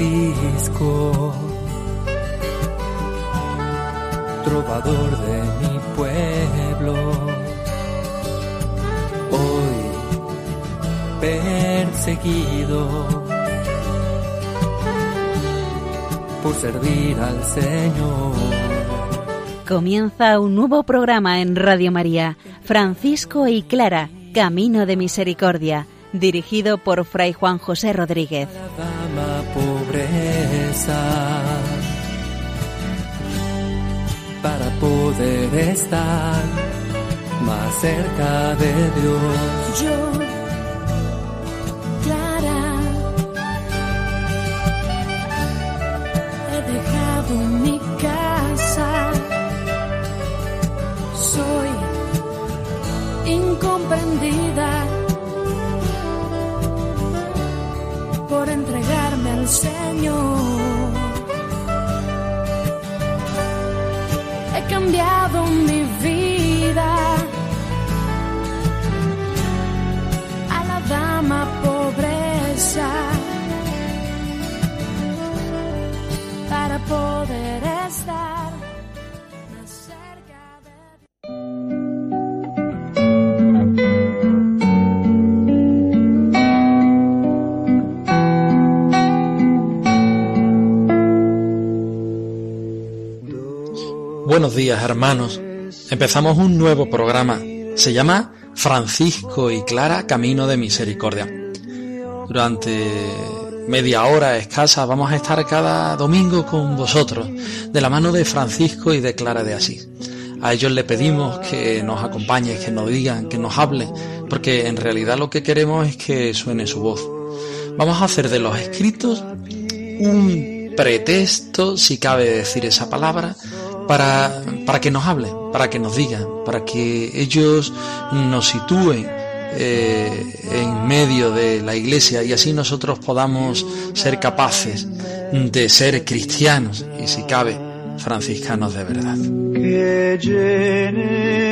Francisco, trovador de mi pueblo, hoy perseguido por servir al Señor. Comienza un nuevo programa en Radio María, Francisco y Clara, Camino de Misericordia, dirigido por Fray Juan José Rodríguez. La dama pobreza para poder estar más cerca de Dios. Yo, Clara, he dejado mi casa. Soy incomprendida por entregarme al Señor. He cambiado mi vida Buenos días hermanos. Empezamos un nuevo programa. Se llama Francisco y Clara Camino de Misericordia. Durante media hora escasa vamos a estar cada domingo con vosotros, de la mano de Francisco y de Clara de Asís. A ellos le pedimos que nos acompañen, que nos digan, que nos hablen, porque en realidad lo que queremos es que suene su voz. Vamos a hacer de los escritos un pretexto, si cabe decir esa palabra, para, para que nos hablen, para que nos digan, para que ellos nos sitúen eh, en medio de la iglesia y así nosotros podamos ser capaces de ser cristianos y si cabe franciscanos de verdad. che generosa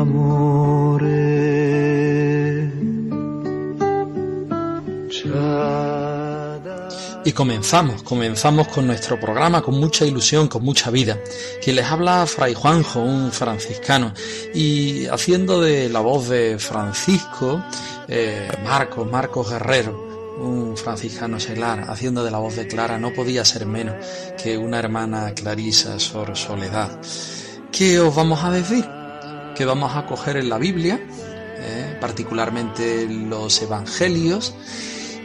amore. Y comenzamos, comenzamos con nuestro programa con mucha ilusión, con mucha vida. Quien les habla Fray Juanjo, un franciscano, y haciendo de la voz de Francisco, eh, Marcos, Marcos Guerrero, un franciscano seglar, haciendo de la voz de Clara, no podía ser menos que una hermana Clarisa Sor Soledad. ¿Qué os vamos a decir? Que vamos a coger en la Biblia, eh, particularmente los Evangelios,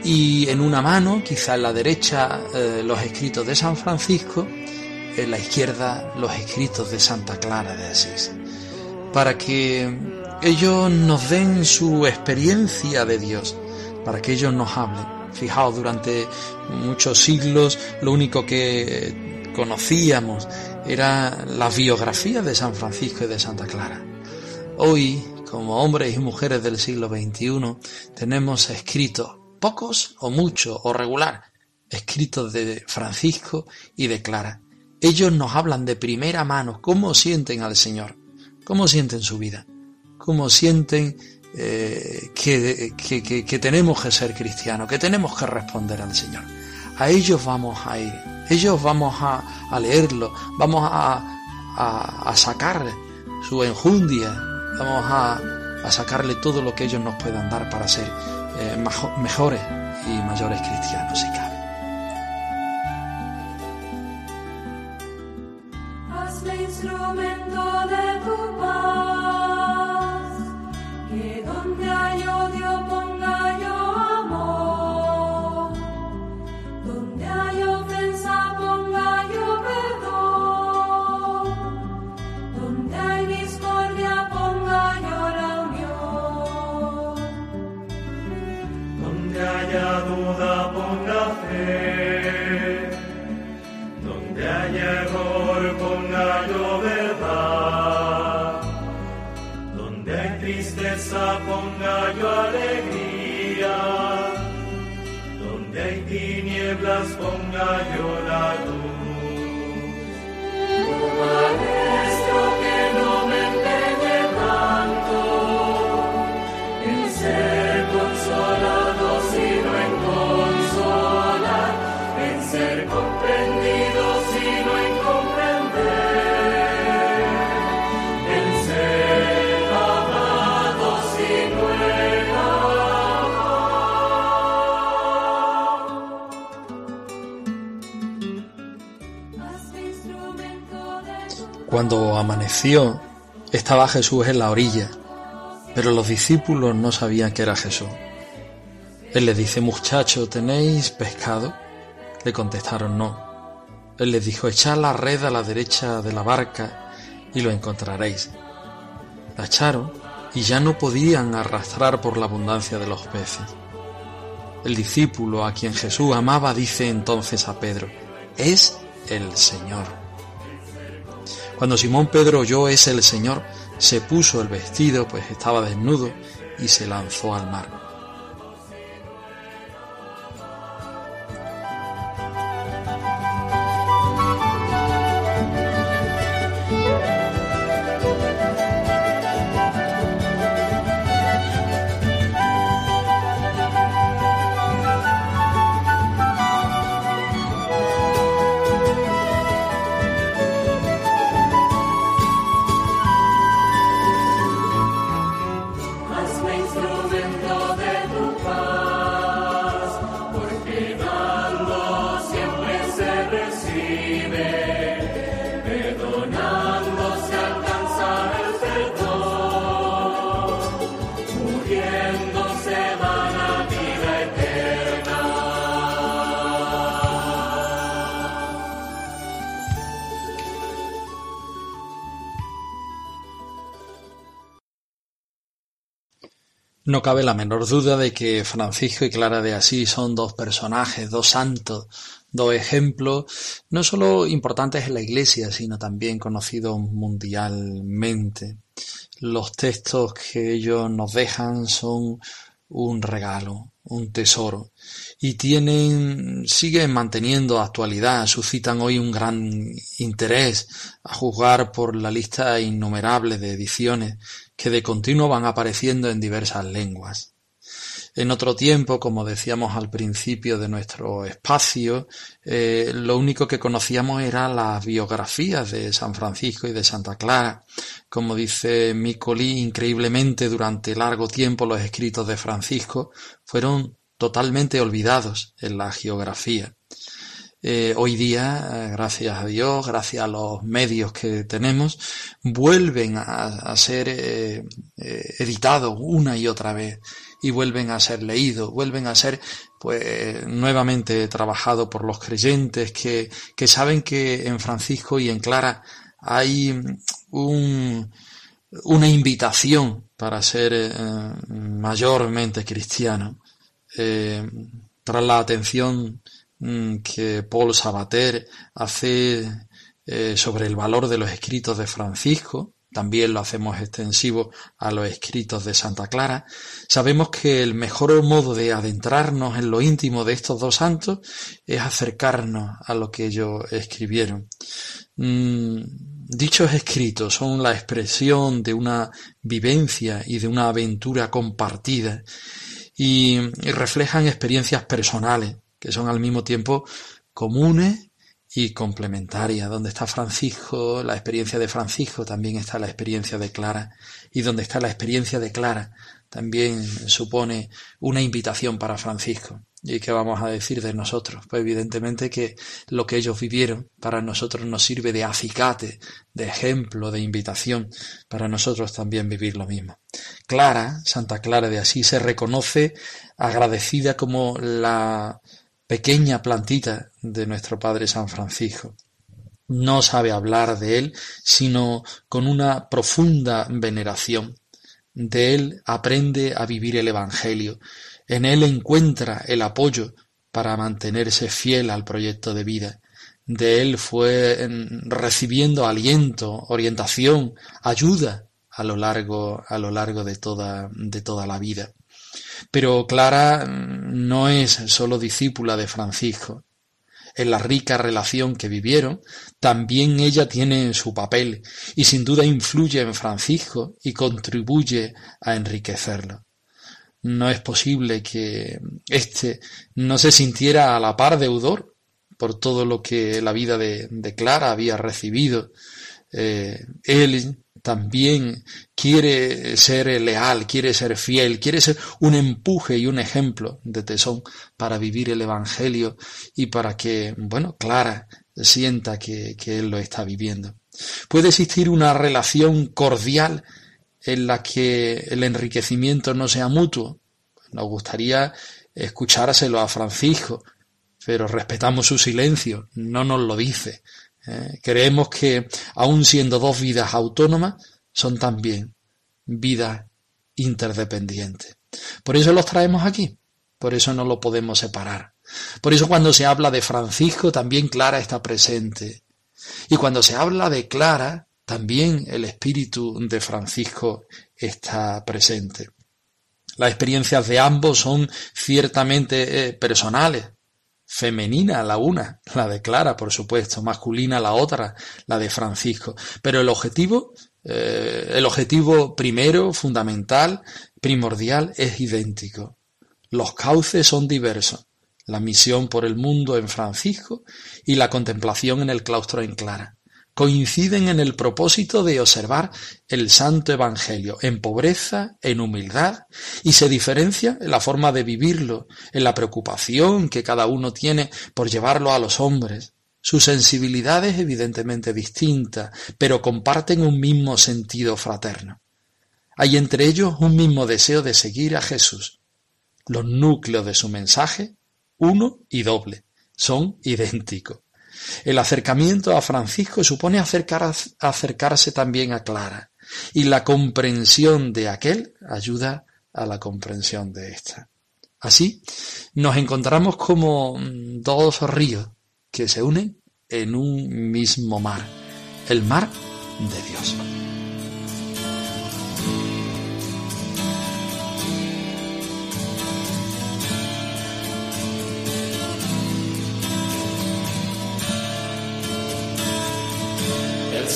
y en una mano, quizá en la derecha, eh, los escritos de San Francisco, en la izquierda los escritos de Santa Clara de Asís, para que ellos nos den su experiencia de Dios, para que ellos nos hablen. Fijaos, durante muchos siglos lo único que conocíamos era las biografías de San Francisco y de Santa Clara. Hoy, como hombres y mujeres del siglo XXI, tenemos escritos pocos o muchos o regular, escritos de Francisco y de Clara. Ellos nos hablan de primera mano cómo sienten al Señor, cómo sienten su vida, cómo sienten eh, que, que, que, tenemos que ser cristianos, que tenemos que responder al Señor. A ellos vamos a ir, ellos vamos a, a leerlo, vamos a, a sacar su enjundia, vamos a, a sacarle todo lo que ellos nos puedan dar para ser eh, mejores y mayores cristianos si. yo alegría. Donde hay tinieblas ponga yo la luz. Cuando amaneció, estaba Jesús en la orilla, pero los discípulos no sabían que era Jesús. Él les dice, muchacho, ¿tenéis pescado? Le contestaron, no. Él les dijo, echad la red a la derecha de la barca y lo encontraréis. La echaron y ya no podían arrastrar por la abundancia de los peces. El discípulo a quien Jesús amaba dice entonces a Pedro, es el Señor. Cuando Simón Pedro oyó es el Señor, se puso el vestido, pues estaba desnudo, y se lanzó al mar. No cabe la menor duda de que Francisco y Clara de Asís son dos personajes, dos santos, dos ejemplos, no solo importantes en la Iglesia, sino también conocidos mundialmente. Los textos que ellos nos dejan son un regalo, un tesoro, y tienen, siguen manteniendo actualidad, suscitan hoy un gran interés a juzgar por la lista innumerable de ediciones que de continuo van apareciendo en diversas lenguas. En otro tiempo, como decíamos al principio de nuestro espacio, eh, lo único que conocíamos eran las biografías de San Francisco y de Santa Clara. Como dice Micoli, increíblemente durante largo tiempo los escritos de Francisco fueron totalmente olvidados en la geografía. Eh, hoy día, eh, gracias a Dios, gracias a los medios que tenemos, vuelven a, ser eh, editados una y otra vez y vuelven a ser leídos, vuelven a ser pues nuevamente trabajados por los creyentes que, que saben que en Francisco y en Clara hay un, una invitación para ser mayormente cristiano. Eh, tras la atención mm, que Paul Sabater hace eh, sobre el valor de los escritos de Francisco, también lo hacemos extensivo a los escritos de Santa Clara, sabemos que el mejor modo de adentrarnos en lo íntimo de estos dos santos es acercarnos a lo que ellos escribieron. Mm, dichos escritos son la expresión de una vivencia y de una aventura compartida y, reflejan experiencias personales que son al mismo tiempo comunes y complementarias. Donde está Francisco, la experiencia de Francisco, también está la experiencia de Clara. Y donde está la experiencia de Clara, también supone una invitación para Francisco. ¿Y qué vamos a decir de nosotros? Pues evidentemente que lo que ellos vivieron para nosotros nos sirve de acicate, de ejemplo, de invitación, para nosotros también vivir lo mismo. Clara, Santa Clara de Asís, se reconoce agradecida como la pequeña plantita de nuestro Padre San Francisco. No sabe hablar de él, sino con una profunda veneración. De él aprende a vivir el Evangelio. En él encuentra el apoyo para mantenerse fiel al proyecto de vida. De él fue recibiendo aliento, orientación, ayuda a lo largo, a lo largo de toda, de toda la vida. Pero Clara mm, no es solo discípula de Francisco. En la rica relación que vivieron, también ella tiene su papel y sin duda influye en Francisco y contribuye a enriquecerlo. No es posible que éste no se sintiera a la par deudor por todo lo que la vida de, Clara había recibido. Eh, él también quiere ser leal, quiere ser fiel, quiere ser un empuje y un ejemplo de tesón para vivir el Evangelio y para que, bueno, Clara sienta que él lo está viviendo. Puede existir una relación cordial en la que el enriquecimiento no sea mutuo. Nos gustaría escuchárselo a Francisco, pero respetamos su silencio, no nos lo dice. ¿eh? creemos que, aun siendo dos vidas autónomas, son también vidas interdependientes. Por eso los traemos aquí, por eso no lo podemos separar. Por eso cuando se habla de Francisco, también Clara está presente. Y cuando se habla de Clara, también el espíritu de Francisco está presente. Las experiencias de ambos son ciertamente eh, personales, femenina la una, la de Clara, por supuesto, masculina la otra, la de Francisco. Pero el objetivo, eh, el objetivo primero, fundamental, primordial, es idéntico. Los cauces son diversos. La misión por el mundo en Francisco y la contemplación en el claustro en Clara coinciden en el propósito de observar el Santo Evangelio en pobreza, en humildad, y se diferencia en la forma de vivirlo, en la preocupación que cada uno tiene por llevarlo a los hombres. Su sensibilidad es evidentemente distinta, pero comparten un mismo sentido fraterno. Hay entre ellos un mismo deseo de seguir a Jesús. Los núcleos de su mensaje, uno y doble, son idénticos. El acercamiento a Francisco supone acercarse también a Clara, y la comprensión de aquel ayuda a la comprensión de ésta. Así nos encontramos como dos ríos que se unen en un mismo mar, el mar de Dios.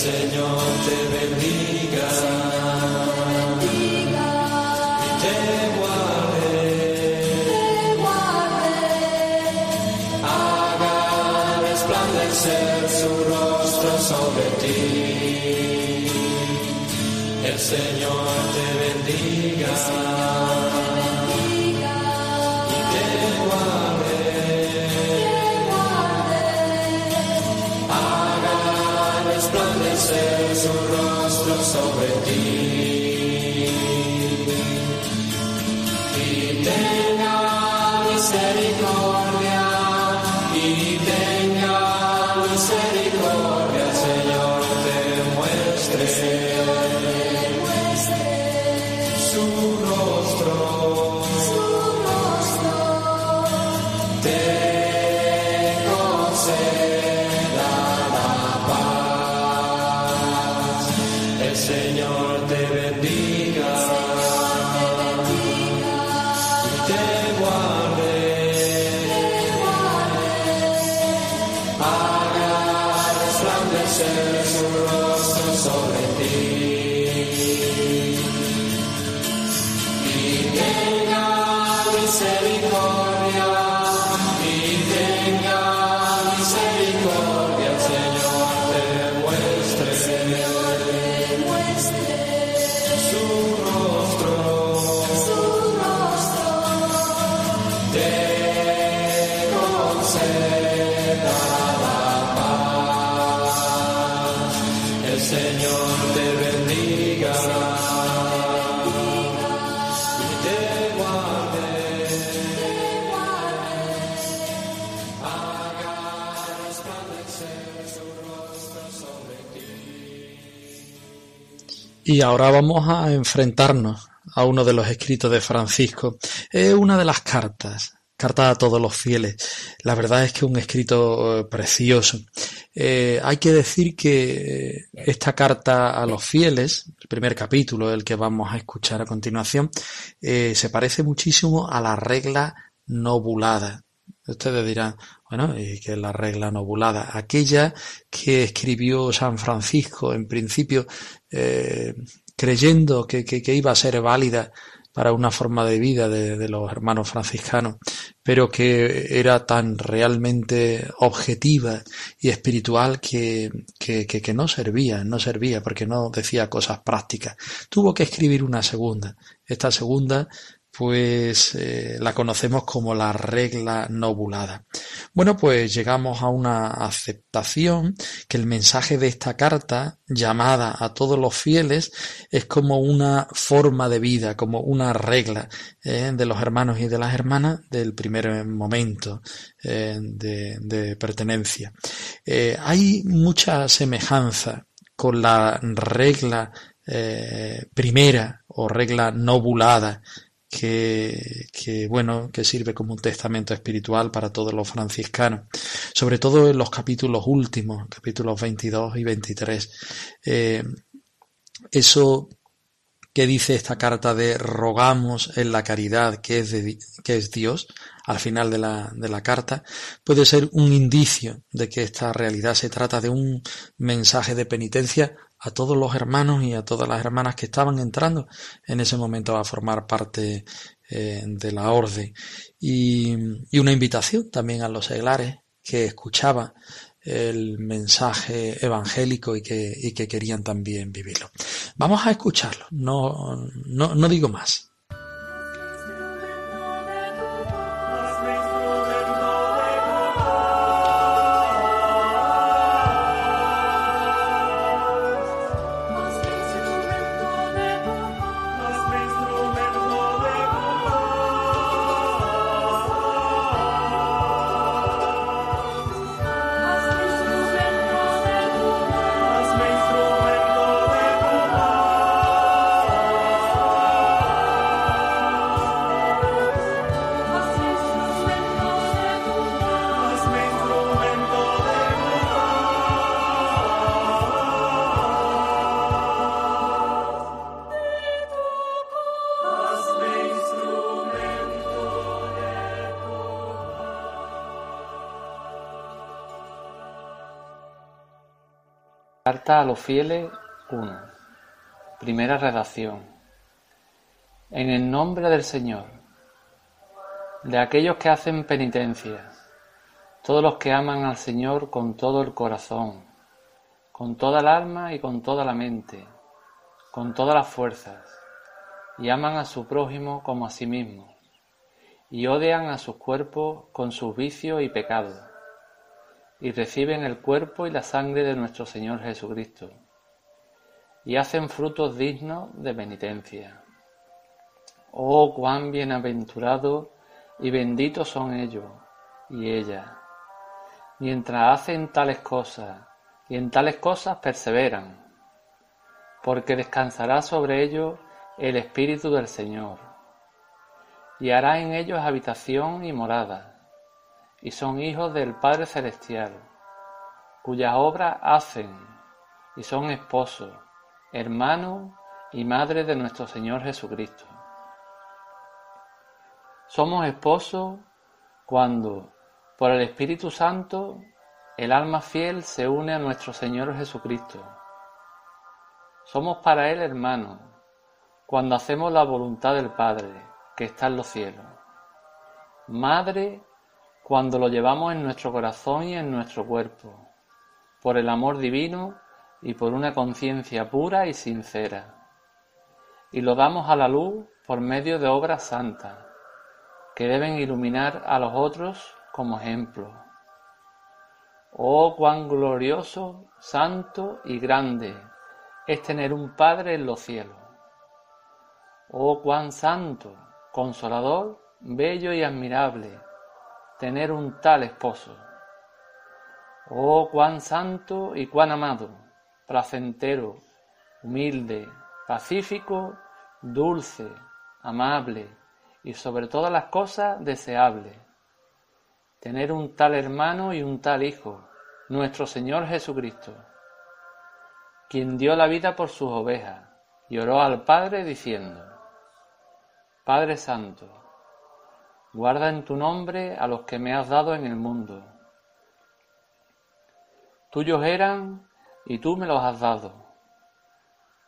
Señor te bendiga. Y te guarde. Haga resplandecer su rostro sobre ti. El Señor te bendiga. Sobre ti. Y ahora vamos a enfrentarnos a uno de los escritos de Francisco. Es una de las cartas, carta a todos los fieles. La verdad es que un escrito eh, precioso. Eh, hay que decir que esta carta a los fieles, el primer capítulo, el que vamos a escuchar a continuación, eh, se parece muchísimo a la regla nobulada. Ustedes dirán, bueno, ¿y qué es la regla nobulada? Aquella que escribió San Francisco en principio, eh, creyendo que, que, que iba a ser válida para una forma de vida de, los hermanos franciscanos, pero que era tan realmente objetiva y espiritual que, que, que, no servía, no servía porque no decía cosas prácticas. Tuvo que escribir una segunda. Esta segunda pues eh, la conocemos como la regla nobulada. Bueno, pues llegamos a una aceptación que el mensaje de esta carta, llamada a todos los fieles, es como una forma de vida, como una regla eh, de los hermanos y de las hermanas del primer momento eh, de, de, pertenencia. Eh, hay mucha semejanza con la regla eh, primera o regla nobulada que, que, bueno, que sirve como un testamento espiritual para todos los franciscanos, sobre todo en los capítulos últimos, capítulos 22 y 23. Eh, eso que dice esta carta de rogamos en la caridad que es, de, que es Dios, al final de la, de la carta, puede ser un indicio de que esta realidad se trata de un mensaje de penitencia a todos los hermanos y a todas las hermanas que estaban entrando en ese momento a formar parte eh, de la orden y, y, una invitación también a los seglares que escuchaban el mensaje evangélico y que, y que querían también vivirlo. Vamos a escucharlo, no, no, no digo más. Carta a los fieles 1. Primera redacción. En el nombre del Señor, de aquellos que hacen penitencia, todos los que aman al Señor con todo el corazón, con toda el alma y con toda la mente, con todas las fuerzas, y aman a su prójimo como a sí mismo, y odian a sus cuerpos con sus vicios y pecados y reciben el cuerpo y la sangre de nuestro Señor Jesucristo, y hacen frutos dignos de penitencia. Oh, cuán bienaventurados y benditos son ellos y ellas, mientras hacen tales cosas, y en tales cosas perseveran, porque descansará sobre ellos el Espíritu del Señor, y hará en ellos habitación y morada y son hijos del Padre Celestial, cuyas obras hacen y son esposos, hermanos y madres de nuestro Señor Jesucristo. Somos esposos cuando, por el Espíritu Santo, el alma fiel se une a nuestro Señor Jesucristo. Somos para Él hermanos cuando hacemos la voluntad del Padre que está en los cielos. Madre cuando lo llevamos en nuestro corazón y en nuestro cuerpo, por el amor divino y por una conciencia pura y sincera. Y lo damos a la luz por medio de obras santas, que deben iluminar a los otros como ejemplo. Oh, cuán glorioso, santo y grande es tener un Padre en los cielos. Oh, cuán santo, consolador, bello y admirable tener un tal esposo. Oh, cuán santo y cuán amado, placentero, humilde, pacífico, dulce, amable y sobre todas las cosas deseable. Tener un tal hermano y un tal hijo, nuestro Señor Jesucristo, quien dio la vida por sus ovejas y oró al Padre diciendo, Padre Santo, guarda en tu nombre a los que me has dado en el mundo. Tuyos eran y tú me los has dado,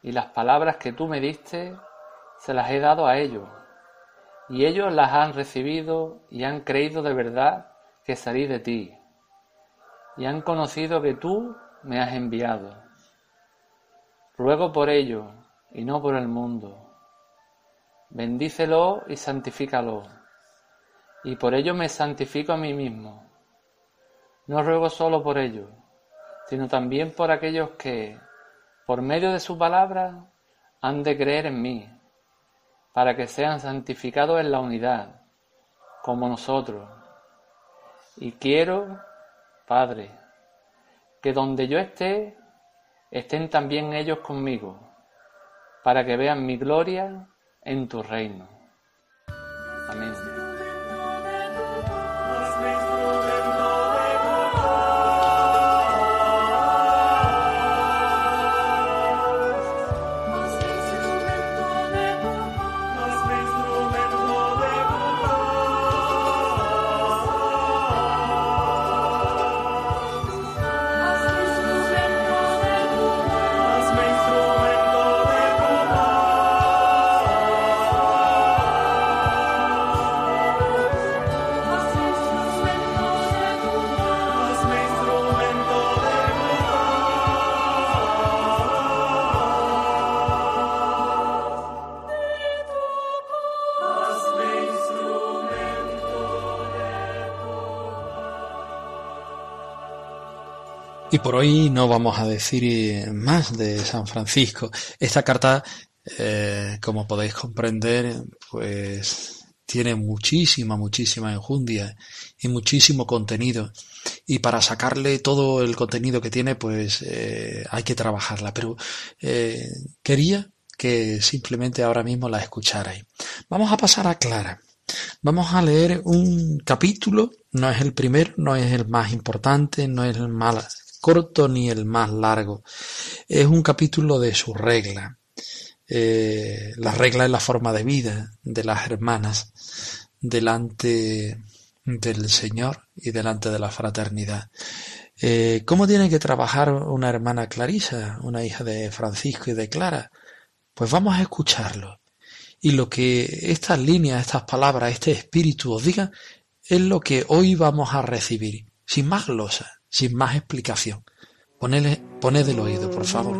y las palabras que tú me diste se las he dado a ellos, y ellos las han recibido y han creído de verdad que salí de ti, y han conocido que tú me has enviado. Ruego por ellos y no por el mundo. Bendícelo y santifícalo, y por ello me santifico a mí mismo. No ruego solo por ellos, sino también por aquellos que, por medio de su palabra, han de creer en mí, para que sean santificados en la unidad, como nosotros. Y quiero, Padre, que donde yo esté, estén también ellos conmigo para que vean mi gloria en tu reino. Y por hoy no vamos a decir más de San Francisco. Esta carta, eh, como podéis comprender, pues tiene muchísima, muchísima enjundia y muchísimo contenido. Y para sacarle todo el contenido que tiene, pues eh, hay que trabajarla. Pero eh, quería que simplemente ahora mismo la escucharais. Vamos a pasar a Clara. Vamos a leer un capítulo, no es el primero, no es el más importante, no es el más corto ni el más largo. Es un capítulo de su regla. Eh, la regla es la forma de vida de las hermanas delante del Señor y delante de la fraternidad. Eh, ¿Cómo tiene que trabajar una hermana Clarisa, una hija de Francisco y de Clara? Pues vamos a escucharlo. Y lo que estas líneas, estas palabras, este espíritu os diga, es lo que hoy vamos a recibir, sin más glosas sin más explicación. Ponele, poned el oído, por favor.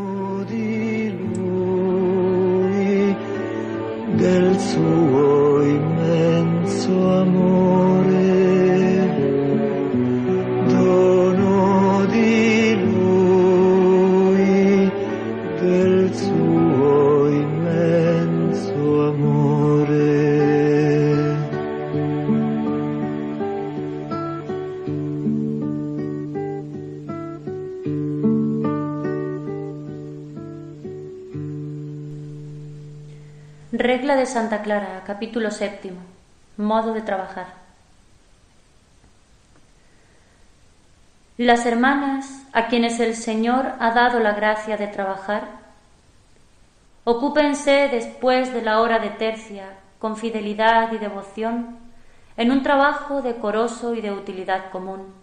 De Santa Clara, capítulo séptimo. Modo de trabajar. Las hermanas a quienes el Señor ha dado la gracia de trabajar, ocúpense después de la hora de tercia, con fidelidad y devoción, en un trabajo decoroso y de utilidad común,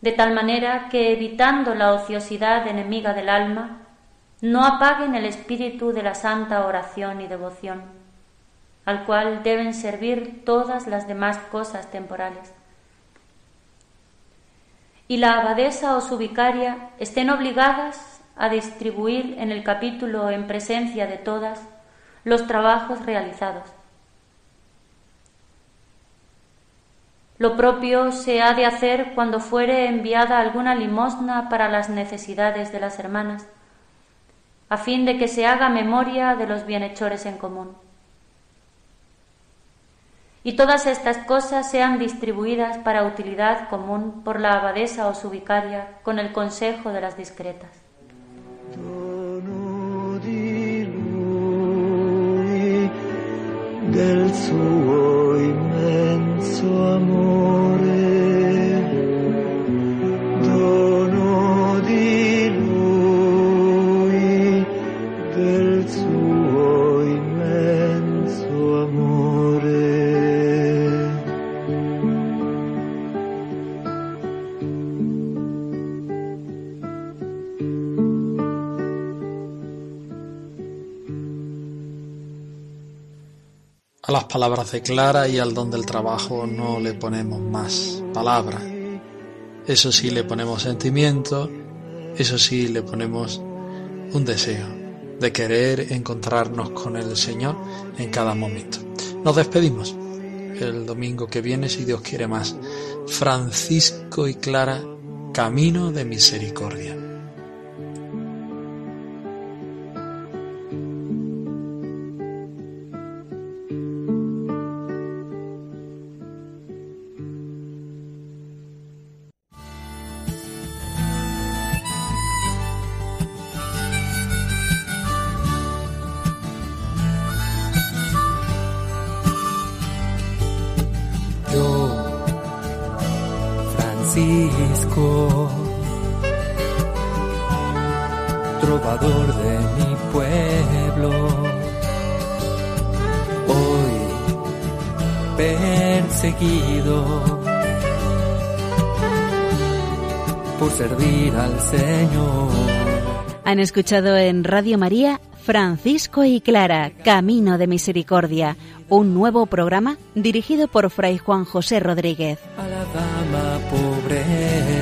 de tal manera que, evitando la ociosidad enemiga del alma, no apaguen el espíritu de la santa oración y devoción, al cual deben servir todas las demás cosas temporales. Y la abadesa o su vicaria estén obligadas a distribuir en el capítulo en presencia de todas los trabajos realizados. Lo propio se ha de hacer cuando fuere enviada alguna limosna para las necesidades de las hermanas a fin de que se haga memoria de los bienhechores en común. Y todas estas cosas sean distribuidas para utilidad común por la abadesa o su vicaria con el consejo de las discretas. del suo A las palabras de Clara y al don del trabajo no le ponemos más palabras. Eso sí le ponemos sentimiento, eso sí le ponemos un deseo de querer encontrarnos con el Señor en cada momento. Nos despedimos el domingo que viene, si Dios quiere más. Francisco y Clara, Camino de Misericordia. Trovador de mi pueblo, hoy perseguido por servir al Señor. Han escuchado en Radio María Francisco y Clara, Camino de Misericordia, un nuevo programa dirigido por Fray Juan José Rodríguez.